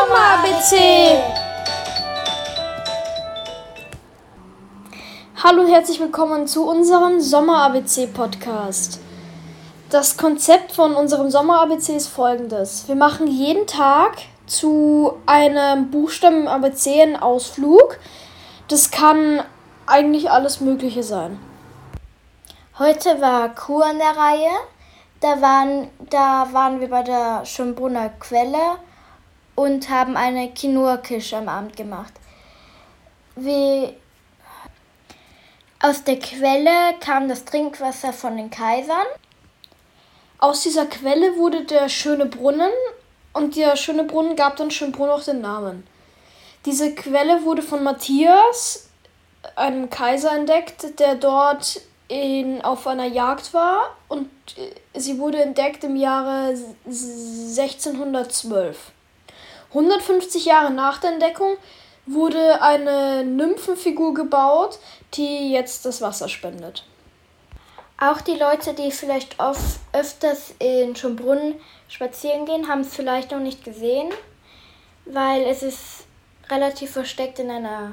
ABC. Hallo und herzlich willkommen zu unserem Sommer-ABC-Podcast. Das Konzept von unserem Sommer-ABC ist folgendes. Wir machen jeden Tag zu einem Buchstaben ABC einen Ausflug. Das kann eigentlich alles Mögliche sein. Heute war Kuh an der Reihe. Da waren, da waren wir bei der Schönbrunner Quelle und haben eine Quinoa-Kirsche am Abend gemacht. Wie aus der Quelle kam das Trinkwasser von den Kaisern. Aus dieser Quelle wurde der schöne Brunnen und der schöne Brunnen gab dann Schönbrunn auch den Namen. Diese Quelle wurde von Matthias, einem Kaiser, entdeckt, der dort in, auf einer Jagd war und äh, sie wurde entdeckt im Jahre 1612. 150 Jahre nach der Entdeckung wurde eine Nymphenfigur gebaut, die jetzt das Wasser spendet. Auch die Leute, die vielleicht oft, öfters in Schönbrunn spazieren gehen, haben es vielleicht noch nicht gesehen, weil es ist relativ versteckt in einer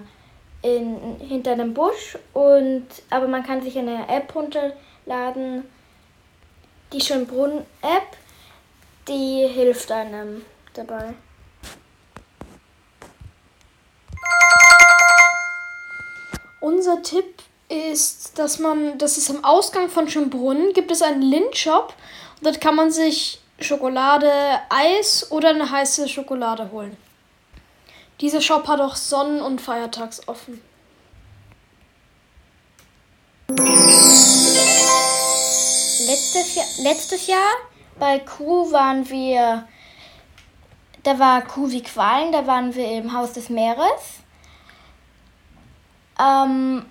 in, hinter einem Busch und aber man kann sich eine App runterladen, die Schönbrunn App, die hilft einem dabei. Unser Tipp ist, dass man, das ist am Ausgang von Schönbrunn, gibt es einen Lindshop und dort kann man sich Schokolade, Eis oder eine heiße Schokolade holen. Dieser Shop hat auch Sonnen- und Feiertags offen. Letztes Jahr, letztes Jahr bei Kuh waren wir, da war Kuh wie Qualen, da waren wir im Haus des Meeres. Ähm,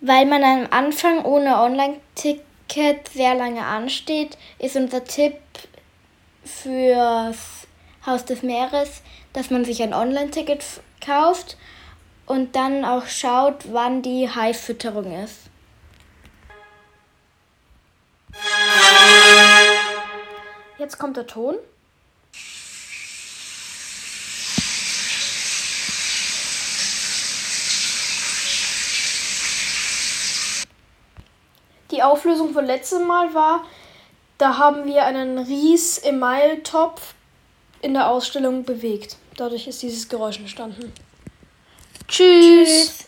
weil man am Anfang ohne Online-Ticket sehr lange ansteht, ist unser Tipp fürs Haus des Meeres, dass man sich ein Online-Ticket kauft und dann auch schaut, wann die Haifütterung ist. Jetzt kommt der Ton. Auflösung von letztem Mal war, da haben wir einen Ries Email-Topf in der Ausstellung bewegt. Dadurch ist dieses Geräusch entstanden. Tschüss. Tschüss.